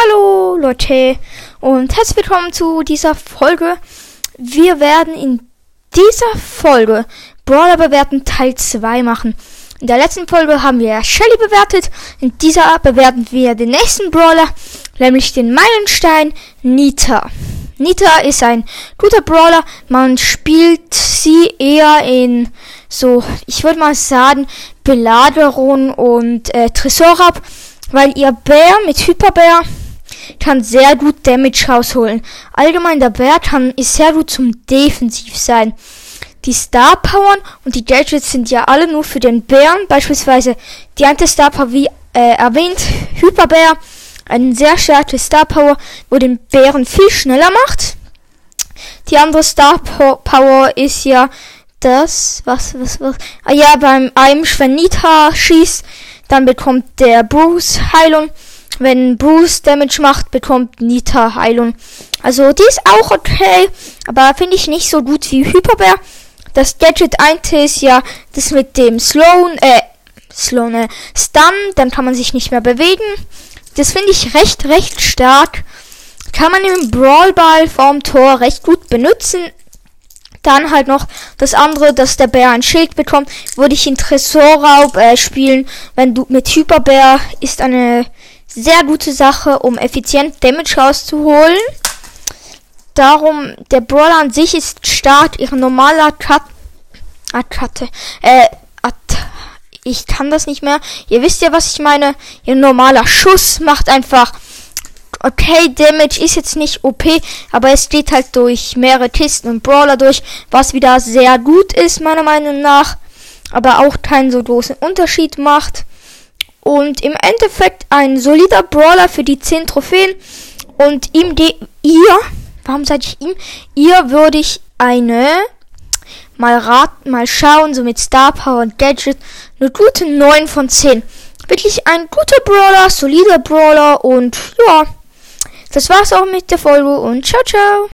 Hallo Leute und herzlich willkommen zu dieser Folge. Wir werden in dieser Folge Brawler bewerten Teil 2 machen. In der letzten Folge haben wir Shelly bewertet. In dieser bewerten wir den nächsten Brawler, nämlich den Meilenstein Nita. Nita ist ein guter Brawler. Man spielt sie eher in so, ich würde mal sagen, Belagerung und äh, Tresorraub, weil ihr Bär mit Hyperbär kann sehr gut Damage rausholen. Allgemein der Bär kann ist sehr gut zum Defensiv sein. Die Star Powern und die Gadgets sind ja alle nur für den Bären. Beispielsweise die eine Star Power, wie äh, erwähnt, Hyperbär, ein sehr starke Star Power, wo den Bären viel schneller macht. Die andere Star Power ist ja das, was, was, was, ah ja, beim einem, wenn Nita schießt, dann bekommt der Bruce Heilung. Wenn Bruce Damage macht, bekommt Nita Heilung. Also die ist auch okay, aber finde ich nicht so gut wie Hyperbär. Das Gadget 1 ist ja das mit dem Sloan, äh, Sloan, äh, Stun, dann kann man sich nicht mehr bewegen. Das finde ich recht, recht stark. Kann man im Brawlball vorm Tor recht gut benutzen. Dann halt noch das andere, dass der Bär ein Schild bekommt, würde ich in Tresorraub äh, spielen. Wenn du mit Hyperbär ist eine sehr gute Sache, um effizient Damage rauszuholen. Darum, der Brawler an sich ist stark. Ihre normale Attacke, äh, At ich kann das nicht mehr. Ihr wisst ja, was ich meine. Ihr normaler Schuss macht einfach okay, Damage ist jetzt nicht OP, aber es geht halt durch mehrere Kisten und Brawler durch, was wieder sehr gut ist, meiner Meinung nach, aber auch keinen so großen Unterschied macht. Und im Endeffekt ein solider Brawler für die 10 Trophäen. Und ihm, de ihr, warum sage ich ihm? Ihr würde ich eine, mal raten, mal schauen, so mit Star Power und Gadget, eine gute 9 von 10. Wirklich ein guter Brawler, solider Brawler und ja, das war's auch mit der Folge und ciao, ciao.